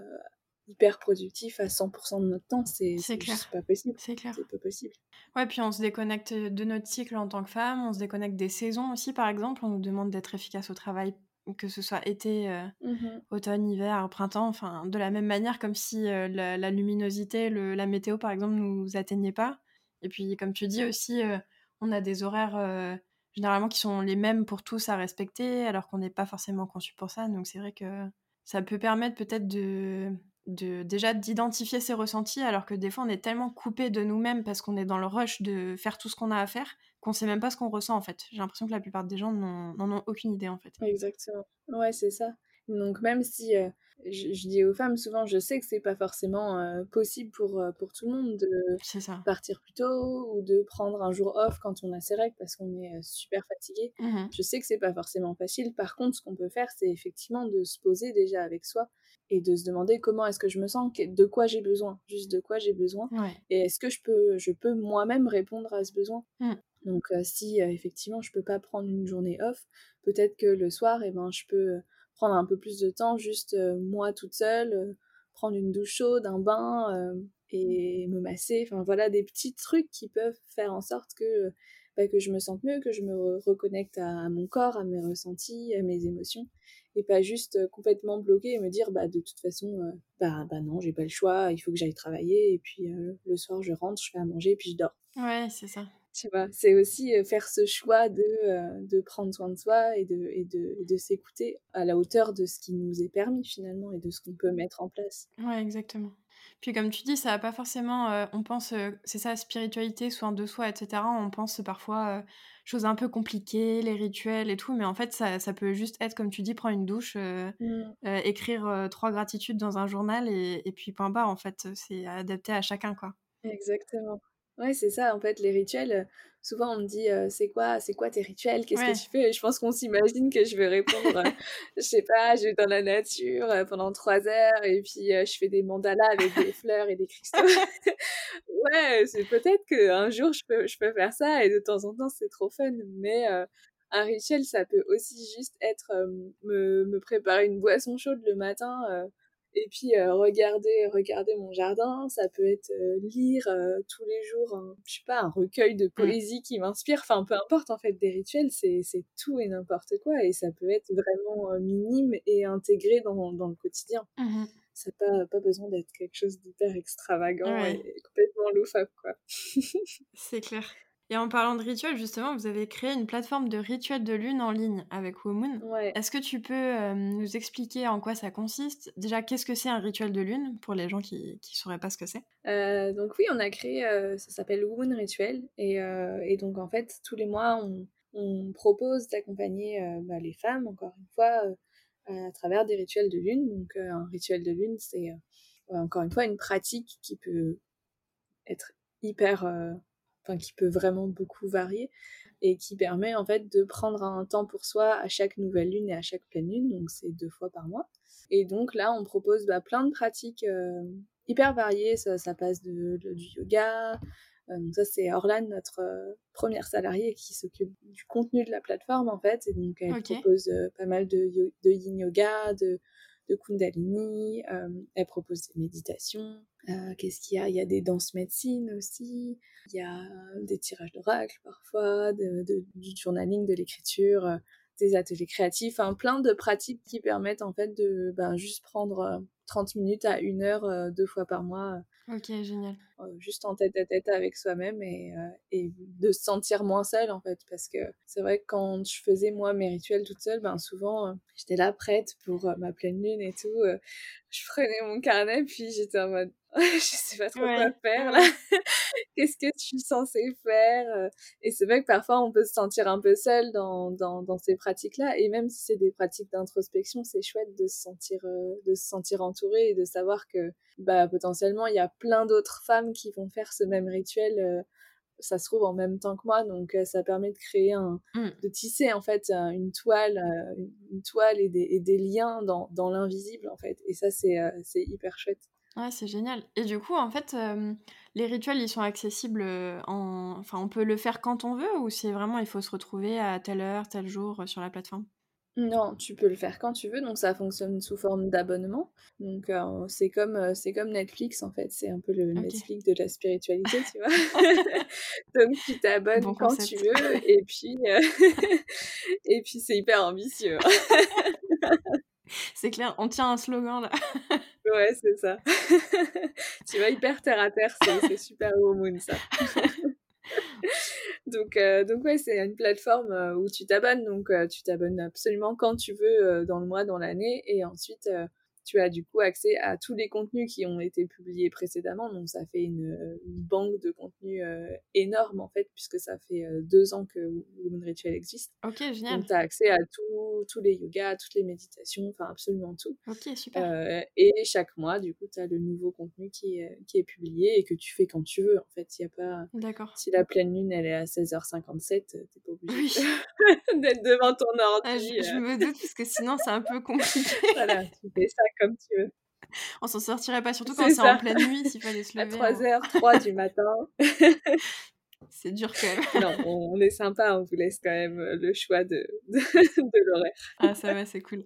hyper productif à 100% de notre temps. C'est, c'est, pas possible. C'est clair. C'est pas possible. Ouais, puis on se déconnecte de notre cycle en tant que femme, on se déconnecte des saisons aussi, par exemple. On nous demande d'être efficace au travail que ce soit été, mmh automne, hiver, printemps, enfin de la même manière comme si la, la, luminosité, le, la météo par exemple nous atteignait pas. Et puis, comme tu dis aussi, euh, on a des horaires euh, généralement qui sont les mêmes pour tous à respecter, alors qu'on n'est pas forcément conçu pour ça. Donc, c'est vrai que ça peut permettre peut-être de, déjà d'identifier ses ressentis, alors que des fois, on est tellement coupé de nous-mêmes parce qu'on est dans le rush de faire tout ce qu'on a à faire qu'on sait même pas ce qu'on ressent en fait. J'ai l'impression que la plupart des gens n'en ont aucune idée en fait. Exactement. Ouais, c'est ça. Donc même si euh, je, dis aux femmes souvent, je sais que c'est pas forcément euh, possible pour, euh, pour tout le monde de partir plus tôt ou de prendre un jour off quand on a ses règles parce qu'on est super fatigué. Mmh je sais que c'est pas forcément facile. Par contre, ce qu'on peut faire, c'est effectivement de se poser déjà avec soi et de se demander comment est-ce que je me sens, de quoi j'ai besoin, juste de quoi j'ai besoin, et est-ce que je peux, je peux moi-même répondre à ce besoin. Mmh. Donc si effectivement je peux pas prendre une journée off, peut-être que le soir, et eh ben, je peux prendre un peu plus de temps, juste euh, moi toute seule, euh, prendre une douche chaude, un bain euh, et me masser. Enfin voilà, des petits trucs qui peuvent faire en sorte que, bah, que je me sente mieux, que je me reconnecte à, mon corps, à mes ressentis, à mes émotions. Et pas juste complètement bloquer et me dire bah de toute façon bah bah non j'ai pas le choix il faut que j'aille travailler et puis le soir je rentre je fais à manger et puis je dors ouais c'est ça tu vois, c'est aussi faire ce choix de, de prendre soin de soi et de, et de, de s'écouter à la hauteur de ce qui nous est permis finalement et de ce qu'on peut mettre en place. Ouais, exactement. Puis comme tu dis, ça va pas forcément, on pense, c'est ça, spiritualité, soin de soi, etc. On pense parfois choses un peu compliquées, les rituels et tout, mais en fait, ça, ça peut juste être, comme tu dis, prendre une douche, mmh. écrire trois gratitudes dans un journal et, et puis point barre, en fait, c'est adapté à chacun, quoi. Exactement. Ouais, c'est ça, en fait, les rituels, souvent on me dit c'est quoi, c'est quoi tes rituels, qu'est-ce que tu fais? Et je pense qu'on s'imagine que je vais répondre, je sais pas, je vais dans la nature pendant trois heures et puis je fais des mandalas avec des fleurs et des cristaux. ouais, c'est peut-être qu'un jour je peux, je peux faire ça et de temps en temps c'est trop fun, mais un rituel ça peut aussi juste être me, me préparer une boisson chaude le matin et puis euh, regarder, regarder mon jardin, ça peut être euh, lire euh, tous les jours, un, je sais pas, un recueil de mmh. poésie qui m'inspire. Enfin, peu importe en fait, des rituels, c'est tout et n'importe quoi, et ça peut être vraiment minime et intégré dans, dans le quotidien. Mmh ça n'a pas, pas besoin d'être quelque chose d'hyper extravagant et complètement loufoque, quoi. c'est clair. Et en parlant de rituels, justement, vous avez créé une plateforme de rituels de lune en ligne avec Womoon. Ouais. Est-ce que tu peux euh, nous expliquer en quoi ça consiste? Déjà, qu'est-ce que c'est un rituel de lune pour les gens qui ne sauraient pas ce que c'est? Euh, Donc oui, on a créé, euh, ça s'appelle Womoon Rituel. Et, et, donc en fait, tous les mois, on, on propose d'accompagner bah, les femmes, encore une fois, à travers des rituels de lune. Donc, un rituel de lune, c'est encore une fois une pratique qui peut être hyper, enfin, qui peut vraiment beaucoup varier et qui permet en fait de prendre un temps pour soi à chaque nouvelle lune et à chaque pleine lune, donc c'est deux fois par mois. Et donc là, on propose bah, plein de pratiques hyper variées, ça, ça passe de, du yoga, euh, donc ça, c'est Orlan, notre euh, première salariée qui s'occupe du contenu de la plateforme en fait. Et donc elle propose euh, pas mal de, de yin yoga, de, de kundalini. elle propose des méditations. Qu'est-ce qu'il y a? Il y a des danses médecine aussi. Il y a des tirages d'oracle parfois, de, du journaling, de l'écriture des ateliers créatifs, enfin, plein de pratiques qui permettent en fait de ben, juste prendre 30 minutes à une heure deux fois par mois. Ok, génial. juste en tête à tête avec soi-même et, et, de se sentir moins seule en fait. Parce que c'est vrai que quand je faisais moi mes rituels toute seule, ben souvent j'étais là prête pour ma pleine lune et tout. je prenais mon carnet puis j'étais en mode je sais pas trop quoi faire là. Qu'est-ce que tu es censé faire euh? Et c'est vrai que parfois on peut se sentir un peu seul dans, dans, dans ces pratiques-là. Et même si c'est des pratiques d'introspection, c'est chouette de se sentir euh, de se sentir entouré et de savoir que bah potentiellement il y a plein d'autres femmes qui vont faire ce même rituel. Euh, ça se trouve en même temps que moi, donc ça permet de créer un, mmh. de tisser en fait une toile, une toile et des, et des liens dans, dans l'invisible en fait. Et ça c'est c'est hyper chouette. Ouais, c'est génial. Et du coup, en fait, les rituels, ils sont accessibles en... Enfin, on peut le faire quand on veut ou c'est vraiment, il faut se retrouver à telle heure, tel jour sur la plateforme? Non, tu peux le faire quand tu veux, donc ça fonctionne sous forme d'abonnement. Donc c'est comme, c'est comme Netflix, en fait. C'est un peu le Netflix de la spiritualité, tu vois. donc tu t'abonnes quand tu veux et puis, et puis c'est hyper ambitieux. c'est clair, on tient un slogan là. Ouais, c'est ça. tu vas hyper terre à terre, c'est super moon ça. donc, euh, donc ouais, c'est une plateforme euh, où tu t'abonnes, donc euh, tu t'abonnes absolument quand tu veux dans le mois, dans l'année, et ensuite tu as du coup accès à tous les contenus qui ont été publiés précédemment. Donc ça fait une, banque de contenus euh, énorme en fait, puisque ça fait euh, deux ans que Woman Ritual existe. Ok, génial. Donc tu as accès à tous les yogas, toutes les méditations, enfin absolument tout. Ok, super. Euh, et chaque mois, du coup, tu as le nouveau contenu qui est, qui est publié et que tu fais quand tu veux. En fait, il n'y a pas. D'accord. Si la pleine lune elle est à 16h57, t'es pas obligé d'être devant ton ordi. Ah, je, je, me doute parce que sinon c'est un peu compliqué. voilà, tu fais ça comme tu veux. On s'en sortirait pas, surtout quand c'est en pleine nuit, s'il fallait se lever. À 3h, hein. 3 du matin. c'est dur quand même. non, on, est sympa, on vous laisse quand même le choix de, de, de l'horaire. Ah, ça va, c'est cool.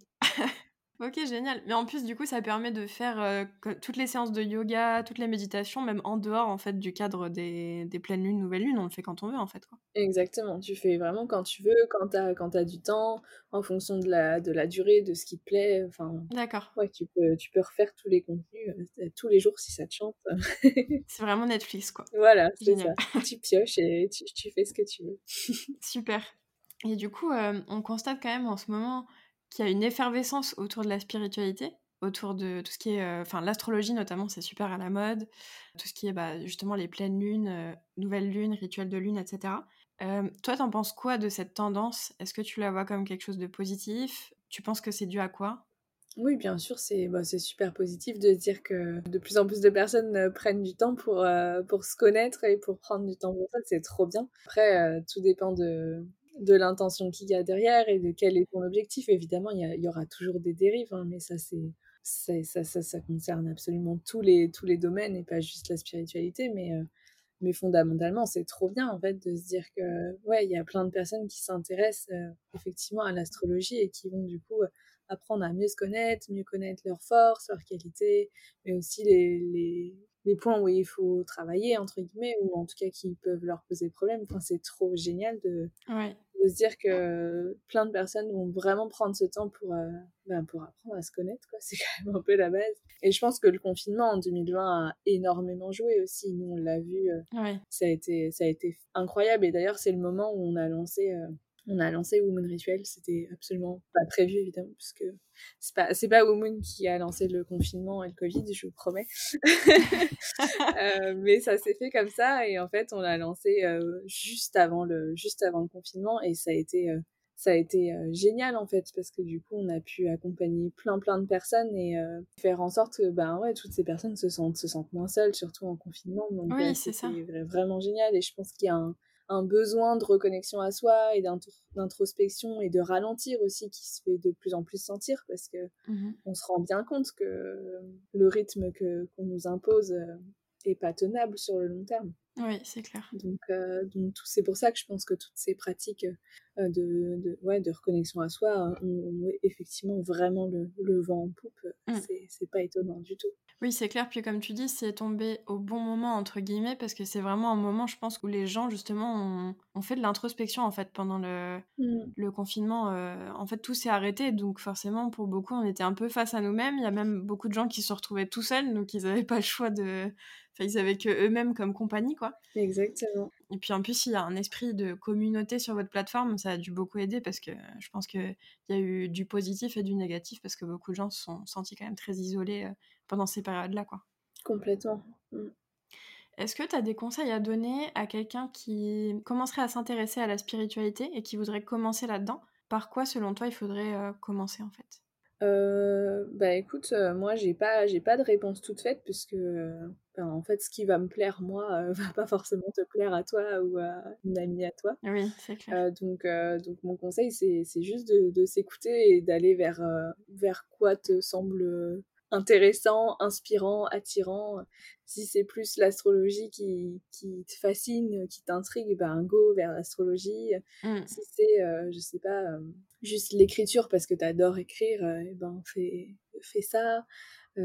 Ok, génial. Mais en plus, du coup, ça permet de faire euh, toutes les séances de yoga, toutes les méditations, même en dehors en fait du cadre des, des pleines lunes, nouvelles lunes. On le fait quand on veut en fait. Quoi. Exactement. Tu fais vraiment quand tu veux, quand tu as, quand as du temps, en fonction de la, de la durée, de ce qui te plaît. Enfin, D'accord. Ouais, tu peux, tu peux refaire tous les contenus euh, tous les jours si ça te chante. c'est vraiment Netflix quoi. Voilà, c'est ça. tu pioches et tu, tu, fais ce que tu veux. Super. Et du coup, euh, on constate quand même en ce moment qu'il y a une effervescence autour de la spiritualité, autour de tout ce qui est, euh, enfin l'astrologie notamment, c'est super à la mode, tout ce qui est bah, justement les pleines lunes, euh, nouvelles lunes, rituels de lune, etc. Euh, toi, t'en penses quoi de cette tendance? Est-ce que tu la vois comme quelque chose de positif? Tu penses que c'est dû à quoi? Oui, bien sûr, c'est bah, super positif de dire que de plus en plus de personnes prennent du temps pour, pour se connaître et pour prendre du temps pour ça, c'est trop bien. Après, tout dépend de, de l'intention qu'il y a derrière et de quel est ton objectif. Évidemment, il y, aura toujours des dérives, hein, mais ça, c'est ça, ça, ça, concerne absolument tous les, tous les domaines et pas juste la spiritualité, mais, euh, mais fondamentalement, c'est trop bien en fait de se dire que ouais, il y a plein de personnes qui s'intéressent euh, effectivement à l'astrologie et qui vont du coup apprendre à mieux se connaître, mieux connaître leurs forces, leurs qualités, mais aussi les, les, points où il faut travailler, entre guillemets, ou en tout cas qui peuvent leur poser problème. C'est trop génial de, de se dire que plein de personnes vont vraiment prendre ce temps pour, euh, ben, pour apprendre à se connaître. Quoi. C'est quand même un peu la base. Et je pense que le confinement en 2020 a énormément joué aussi. Nous, on l'a vu. Euh, ça, a été, ça a été incroyable. Et d'ailleurs, c'est le moment où on a lancé... Euh, on a lancé Woman Rituel. C'était absolument pas prévu, évidemment, parce que c'est pas, c'est pas Woman qui a lancé le confinement et le Covid, je vous promets. Euh, mais ça s'est fait comme ça, et en fait, on l'a lancé euh, juste, avant le, juste avant le confinement, et ça a été. Euh, ça a été génial en fait parce que du coup on a pu accompagner plein plein de personnes et faire en sorte que ben ouais toutes ces personnes se sentent se sentent moins seules surtout en confinement donc oui, c'est ça. vraiment génial et je pense qu'il y a un, un besoin de reconnexion à soi et d'introspection et de ralentir aussi qui se fait de plus en plus sentir parce que mmh on se rend bien compte que le rythme que qu'on nous impose euh, est pas tenable sur le long terme. Oui, c'est clair. Donc, euh, donc c'est pour ça que je pense que toutes ces pratiques euh, de, de, ouais, de reconnexion à soi ont, effectivement vraiment le, le, vent en poupe. Mmh. C'est pas étonnant du tout. Oui, c'est clair. Puis comme tu dis, c'est tombé au bon moment, entre guillemets, parce que c'est vraiment un moment, je pense, où les gens, justement, ont, fait de l'introspection, en fait, pendant le, mmh. le confinement. Euh, en fait, tout s'est arrêté. Donc forcément, pour beaucoup, on était un peu face à nous-mêmes. Il y a même beaucoup de gens qui se retrouvaient tout seuls, donc ils n'avaient pas le choix de ils avaient eux-mêmes comme compagnie, quoi. Exactement. Et puis en plus, il y a un esprit de communauté sur votre plateforme, ça a dû beaucoup aider parce que je pense qu'il y a eu du positif et du négatif parce que beaucoup de gens se sont sentis quand même très isolés pendant ces périodes-là, quoi. Complètement. Mm. Est-ce que tu as des conseils à donner à quelqu'un qui commencerait à s'intéresser à la spiritualité et qui voudrait commencer là-dedans? Par quoi, selon toi, il faudrait euh, commencer en fait? Euh, bah écoute, euh, moi j'ai pas j'ai pas de réponse toute faite puisque euh, ben, en fait ce qui va me plaire moi va pas forcément te plaire à toi ou à une amie à toi. Oui, c'est clair. donc donc mon conseil c'est c'est juste de, de s'écouter et d'aller vers vers quoi te semble intéressant, inspirant, attirant. Si c'est plus l'astrologie qui, qui, te fascine, qui t'intrigue, ben go vers l'astrologie. Mmh. Si c'est, euh, je sais pas, euh, juste l'écriture parce que t'adores écrire, euh, eh ben fais, fais ça.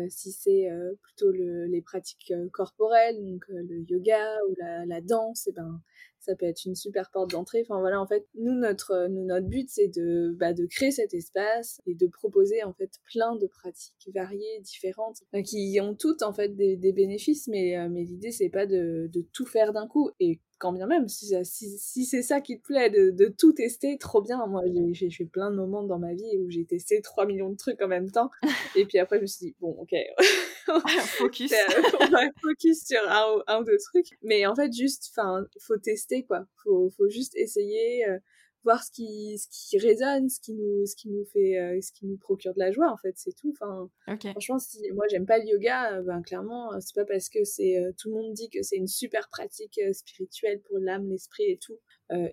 si c'est plutôt le, les pratiques corporelles, donc le yoga ou la, la danse, et eh ben ça peut être une super porte d'entrée. Enfin voilà, en fait, nous notre nous, notre but c'est de bah, de créer cet espace et de proposer en fait plein de pratiques variées, différentes, qui ont toutes en fait des, des bénéfices, mais euh, mais l'idée c'est pas de, de tout faire d'un coup et quand bien même, si, si, si c'est ça qui te plaît, de, de, tout tester, trop bien. Moi, j'ai fait plein de moments dans ma vie où j'ai testé 3 millions de trucs en même temps. Et puis après, je me suis dit, bon, ok, focus. on va focus sur un, un, ou deux trucs. Mais en fait, juste, enfin, faut tester, quoi. Faut, faut juste essayer. Euh, voir ce qui ce qui résonne ce qui nous ce qui nous fait euh, ce qui nous procure de la joie en fait c'est tout. Enfin franchement si moi j'aime pas le yoga euh, ben clairement c'est pas parce que c'est tout le monde dit que c'est une super pratique spirituelle pour l'âme l'esprit et tout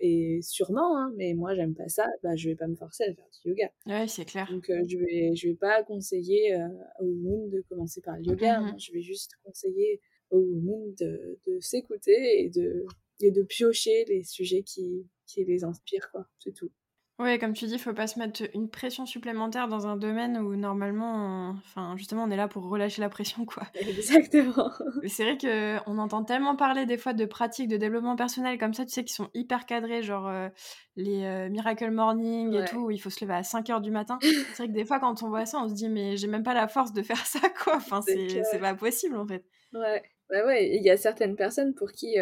et sûrement hein, mais moi j'aime pas ça bah je vais pas me forcer à faire du yoga. Ouais c'est clair. Donc je vais je vais pas conseiller au monde de commencer par le yoga mmh je vais juste conseiller au monde de, de s'écouter et de et de piocher les sujets qui, qui les inspirent, quoi. C'est tout. Oui, comme tu dis, il faut pas se mettre une pression supplémentaire dans un domaine où normalement, enfin, justement, on est là pour relâcher la pression, quoi. Exactement. C'est vrai qu'on entend tellement parler des fois de pratiques de développement personnel comme ça, tu sais, qui sont hyper cadrés, genre euh, les euh, Miracle Morning et tout, où il faut se lever à 5 heures du matin. C'est vrai que des fois, quand on voit ça, on se dit, mais j'ai même pas la force de faire ça, quoi. Enfin, c'est pas possible, en fait. Ouais, ouais, ouais. Il y a certaines personnes pour qui.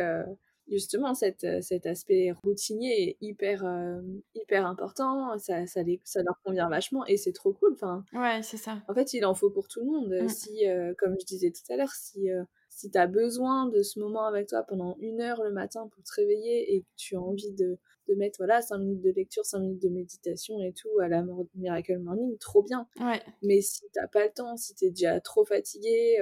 Justement cette, euh, cet aspect routinier est hyper euh, hyper important ça ça, ça leur convient vachement et c'est trop cool enfin ouais c'est ça en fait il en faut pour tout le monde mmh. si euh, comme je disais tout à l'heure si si tu as besoin de ce moment avec toi pendant une heure le matin pour te réveiller et que tu as envie de, de mettre voilà 5 minutes de lecture 5 minutes de méditation et tout à la Miracle Morning trop bien ouais. mais si t'as pas le temps si tu es déjà trop fatigué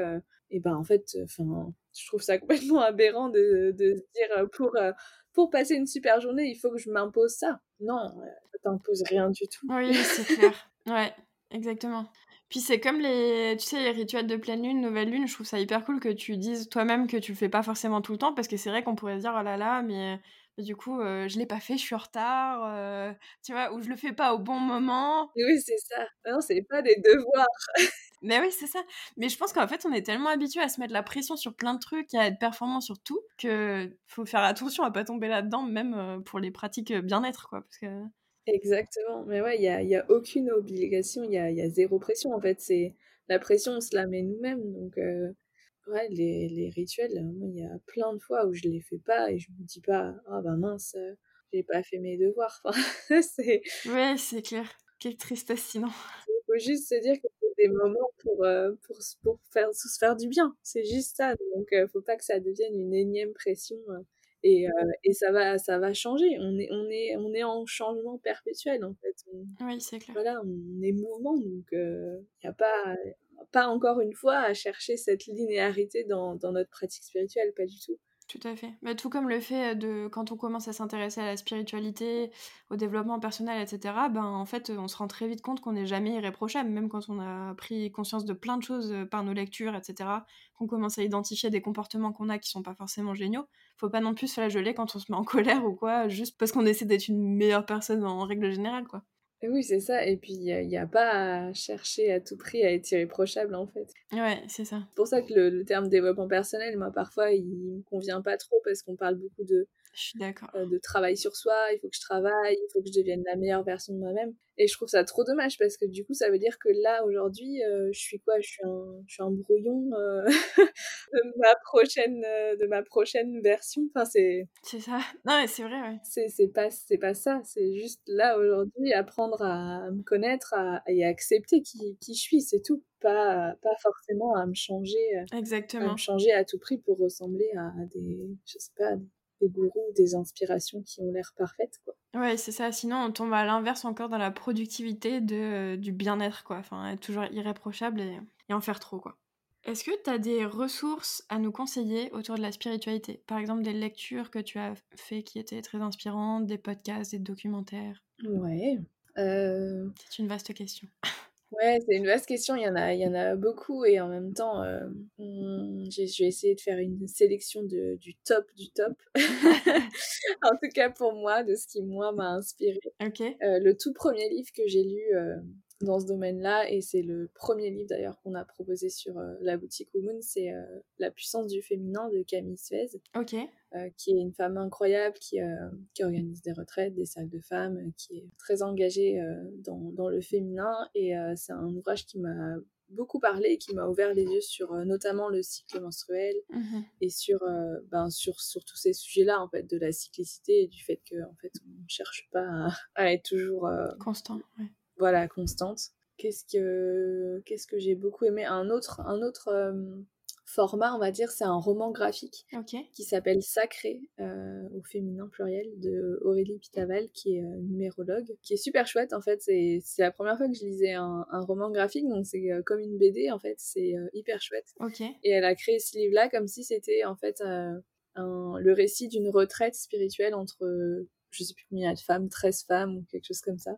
et ben en fait enfin je trouve ça complètement aberrant de, de dire euh, pour, euh, pour passer une super journée, il faut que je m'impose ça. Non, ça t'impose rien du tout. Oui, c'est clair. ouais, exactement. Puis c'est comme les, tu sais, les rituels de pleine lune, nouvelle lune, je trouve ça hyper cool que tu dises toi-même que tu le fais pas forcément tout le temps, parce que c'est vrai qu'on pourrait se dire, oh là là, mais, du coup, euh, je l'ai pas fait, je suis en retard, tu vois, ou je le fais pas au bon moment. Oui, c'est ça. Non, c'est pas des devoirs. Mais oui, c'est ça. Mais je pense qu'en fait, on est tellement habitué à se mettre la pression sur plein de trucs et à être performant sur tout que faut faire attention à pas tomber là-dedans, même euh, pour les pratiques euh, bien-être, quoi. Parce que... Exactement. Mais ouais, il n'y a, y a aucune obligation, il y a, y a, zéro pression, en fait. C'est La pression, on se la met nous-mêmes. Donc, euh, ouais, les, les rituels, il y a plein de fois où je les fais pas et je me dis pas, ah bah mince, j'ai pas fait mes devoirs. c'est... Ouais, c'est clair. Quelle tristesse sinon. Il faut juste se dire que des moments pour, euh, pour, pour faire, se faire du bien. C'est juste ça. Donc, euh, faut pas que ça devienne une énième pression. Euh, et, et, ça va ça va changer on est on est on est en changement perpétuel en fait oui c'est clair voilà on est mouvement donc il n'y a pas pas encore une fois à chercher cette linéarité dans, dans notre pratique spirituelle pas du tout tout à fait. Tout comme le fait de, quand on commence à s'intéresser à la spiritualité, au développement personnel, etc., ben, en fait, on se rend très vite compte qu'on n'est jamais irréprochable, même quand on a pris conscience de plein de choses euh, par nos lectures, etc., qu'on commence à identifier des comportements qu'on a qui sont pas forcément géniaux. Faut pas non plus se la geler quand on se met en colère ou quoi, juste parce qu'on essaie d'être une meilleure personne en règle générale, quoi. Oui, c'est ça. Et puis, il n'y a, pas à chercher à tout prix à être irréprochable, en fait. Ouais, c'est ça. C'est pour ça que le, le, terme développement personnel, moi, parfois, il me convient pas trop parce qu'on parle beaucoup de je suis d'accord. Euh, de travail sur soi, il faut que je travaille, il faut que je devienne la meilleure version de moi-même. Et je trouve ça trop dommage parce que du coup, ça veut dire que là, aujourd'hui, euh, je suis quoi? Je suis, un, je suis un brouillon euh, de, ma prochaine, de ma prochaine version. Enfin, c'est... C'est ça. Non, mais c'est vrai, ouais. C'est, c'est, pas, c'est pas ça. C'est juste là, aujourd'hui, apprendre à me connaître à, et à accepter qui, qui je suis, c'est tout. Pas, pas forcément à me changer. Exactement. À me changer à tout prix pour ressembler à des, je sais pas, des gourous, des inspirations qui ont l'air parfaites, quoi. Ouais, c'est ça. Sinon, on tombe à l'inverse encore dans la productivité de, du bien-être, quoi. Enfin, être toujours irréprochable et, et en faire trop, quoi. Est-ce que tu as des ressources à nous conseiller autour de la spiritualité? Par exemple, des lectures que tu as fait qui étaient très inspirantes, des podcasts, des documentaires? Ouais. Euh... C'est une vaste question. Ouais, c'est une vaste question. Il y en a, il y en a beaucoup et en même temps, euh, je vais essayer de faire une sélection de, du top du top. en tout cas pour moi, de ce qui moi m'a inspiré. Euh, le tout premier livre que j'ai lu euh, dans ce domaine-là, et c'est le premier livre d'ailleurs qu'on a proposé sur euh, la boutique Moon, c'est euh, La puissance du féminin de Camille Suez, Ok. euh, qui est une femme incroyable qui, euh, qui organise des retraites, des salles de femmes, qui est très engagée dans, dans le féminin, et c'est un ouvrage qui m'a beaucoup parlé et qui m'a ouvert les yeux sur notamment le cycle menstruel Mhm. et sur, ben, sur, sur tous ces sujets-là en fait de la cyclicité et du fait que en fait on ne cherche pas à, à être toujours Constant, ouais. Voilà constante. Qu'est-ce que qu'est-ce que j'ai beaucoup aimé? Un autre un autre euh, format on va dire c'est un roman graphique qui s'appelle Sacré euh, au féminin pluriel de Aurélie Pitaval qui est euh, numérologue qui est super chouette en fait. C'est c'est la première fois que je lisais un, un roman graphique donc c'est euh, comme une BD en fait. C'est hyper chouette. Et elle a créé ce livre là comme si c'était en fait un- le récit d'une retraite spirituelle entre je sais plus combien il y a de femmes 13 femmes ou quelque chose comme ça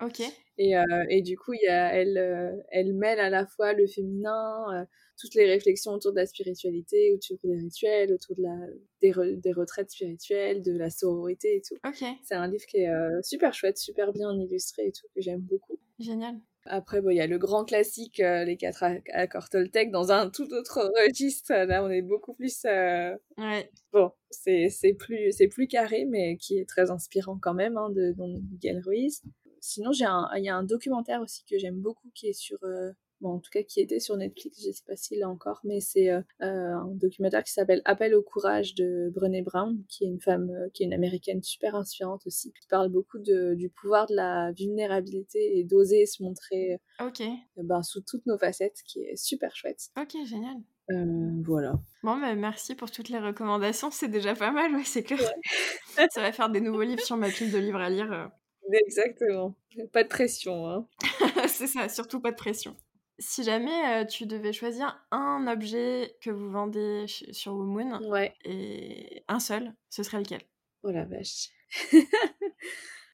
et, euh, et du coup, il y a, elle, euh, elle mêle à la fois le féminin, euh, toutes les réflexions autour de la spiritualité, autour des rituels, autour de la, des, re- des retraites spirituelles, de la sororité et tout. C'est un livre qui est super chouette, super bien illustré et tout, que j'aime beaucoup. Génial. Après, bon, il y a le grand classique, euh, les quatre ac- accords Toltec, dans un tout autre registre. Là, on est beaucoup plus... euh, Ouais. Bon, c'est plus, c'est plus carré, mais qui est très inspirant quand même, hein, de, de Miguel Ruiz. Sinon, j'ai un, il y a un documentaire aussi que j'aime beaucoup qui est sur, euh, bon, en tout cas qui était sur Netflix, je sais pas s'il l'a encore, mais c'est euh, euh, un documentaire qui s'appelle Appel au courage de Brené Brown, qui est une femme, euh, qui est une américaine super inspirante aussi, qui parle beaucoup de, du pouvoir de la vulnérabilité et d'oser se montrer Ok. ben, sous toutes nos facettes, qui est super chouette. Ok, génial. Euh, voilà. Bon, bah, merci pour toutes les recommandations. C'est déjà pas mal, ouais, c'est clair. Ça va faire des nouveaux livres sur ma pile de livres à lire. Exactement. Pas de pression, hein. c'est ça, surtout pas de pression. Si jamais euh, tu devais choisir un objet que vous vendez sur Womoon, Ouais. et un seul, ce serait lequel? Oh la vache.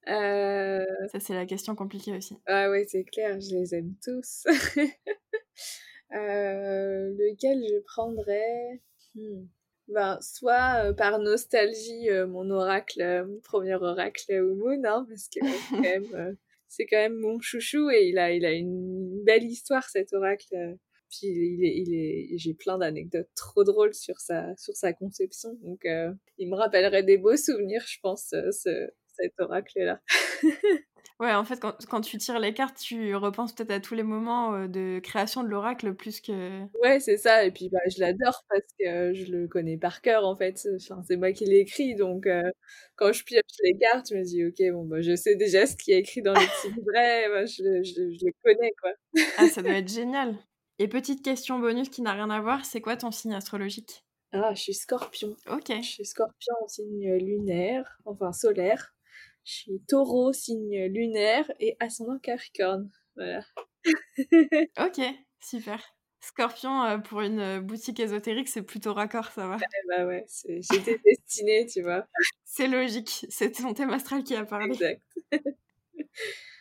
Euh, Ça, c'est la question compliquée aussi. Ah ouais, c'est clair, je les aime tous. Euh, lequel je prendrais? Hmm. Ben, soit par nostalgie, mon oracle, mon premier oracle au Moon, hein, parce que quand même, c'est quand même mon chouchou et il a, il a une belle histoire cet oracle. Puis il est, il est, j'ai plein d'anecdotes trop drôles sur sa, sur sa conception, donc euh, il me rappellerait des beaux souvenirs, je pense, euh, ce, cet oracle-là. Ouais, en fait, quand, tu tires les cartes, tu repenses peut-être à tous les moments euh, de création de l'oracle plus que. Ouais, c'est ça. Et puis, bah, je l'adore parce que je le connais par cœur, en fait. Enfin, c'est moi qui l'ai écrit. Donc, euh, quand je pioche les cartes, je me dis, OK, bon, bah, je sais déjà ce qui est écrit dans les petits livrets. Bah, je, le connais, quoi. ah, ça doit être génial. Et petite question bonus qui n'a rien à voir, c'est quoi ton signe astrologique? Ah, je suis scorpion. Ok. Je suis scorpion en signe lunaire, enfin solaire. Je suis taureau, signe lunaire et ascendant capricorne. Voilà. ok, super. Scorpion euh, pour une euh, boutique ésotérique, c'est plutôt raccord, ça va. bah ouais, j'étais destinée, tu vois. C'est logique, c'est ton thème astral qui a parlé. Exact.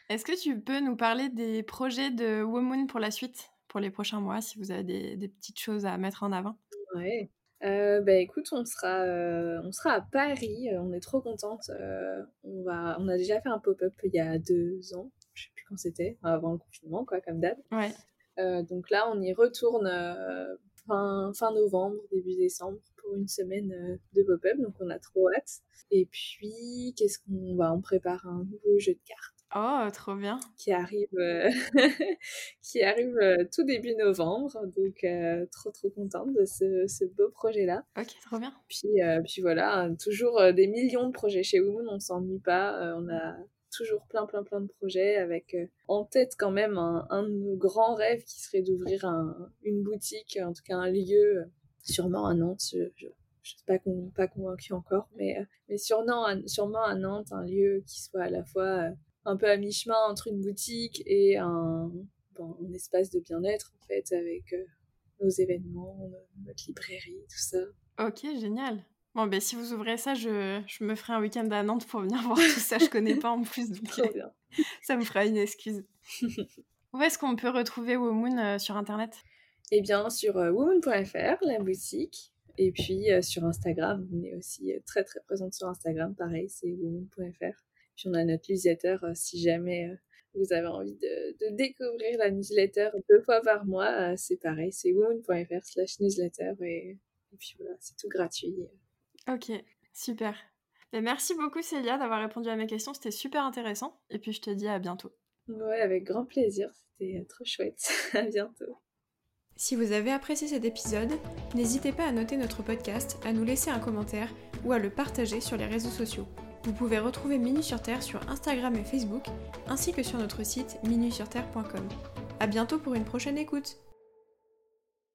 Est-ce que tu peux nous parler des projets de Womoon pour la suite, pour les prochains mois, si vous avez des, des petites choses à mettre en avant? Ouais. Euh, bah écoute, on sera, euh, on sera à Paris, euh, on est trop contente. on, va, on a déjà fait un pop-up il y a deux ans, je sais plus quand c'était, avant le confinement, quoi, comme d'hab. Ouais. donc là, on y retourne fin, fin novembre, début décembre pour une semaine de pop-up, donc on a trop hâte. Et puis, qu'est-ce qu'on va On prépare un nouveau jeu de cartes. Oh, trop bien. Qui arrive, euh, qui arrive euh, tout début novembre. Donc, euh, trop, trop contente de ce, ce beau projet-là. Ok, trop bien. Puis, puis voilà, toujours des millions de projets chez Woon. On s'ennuie pas. on a toujours plein, plein, plein de projets avec en tête quand même un, un de nos grands rêves qui serait d'ouvrir un, une boutique, en tout cas un lieu, sûrement à Nantes. Je, je, suis pas, pas convaincue encore, mais, mais sûrement, sûrement à Nantes, un lieu qui soit à la fois un peu à mi-chemin entre une boutique et un, un espace de bien-être, en fait, avec euh, nos événements, notre librairie, tout ça. Ok, génial. Bon, ben si vous ouvrez ça, je, je me ferai un week-end à Nantes pour venir voir tout ça. Je connais pas en plus, donc euh, ça me fera une excuse. Où est-ce qu'on peut retrouver Womoon euh, sur Internet? Eh bien, sur womoon.fr, la boutique. Et puis sur Instagram, on est aussi très très présente sur Instagram, pareil, c'est womoon.fr. Puis on a notre newsletter euh, si jamais euh, vous avez envie de, découvrir la newsletter deux fois par mois, euh, c'est pareil, c'est woman.fr slash newsletter et, puis voilà, c'est tout gratuit. Ok, super. Et merci beaucoup Célia d'avoir répondu à mes questions, c'était super intéressant. Et puis je te dis à bientôt. Ouais, avec grand plaisir, c'était trop chouette. à bientôt. Si vous avez apprécié cet épisode, n'hésitez pas à noter notre podcast, à nous laisser un commentaire ou à le partager sur les réseaux sociaux. Vous pouvez retrouver Minus sur Terre sur Instagram et Facebook, ainsi que sur notre site minusurterre.com. A bientôt pour une prochaine écoute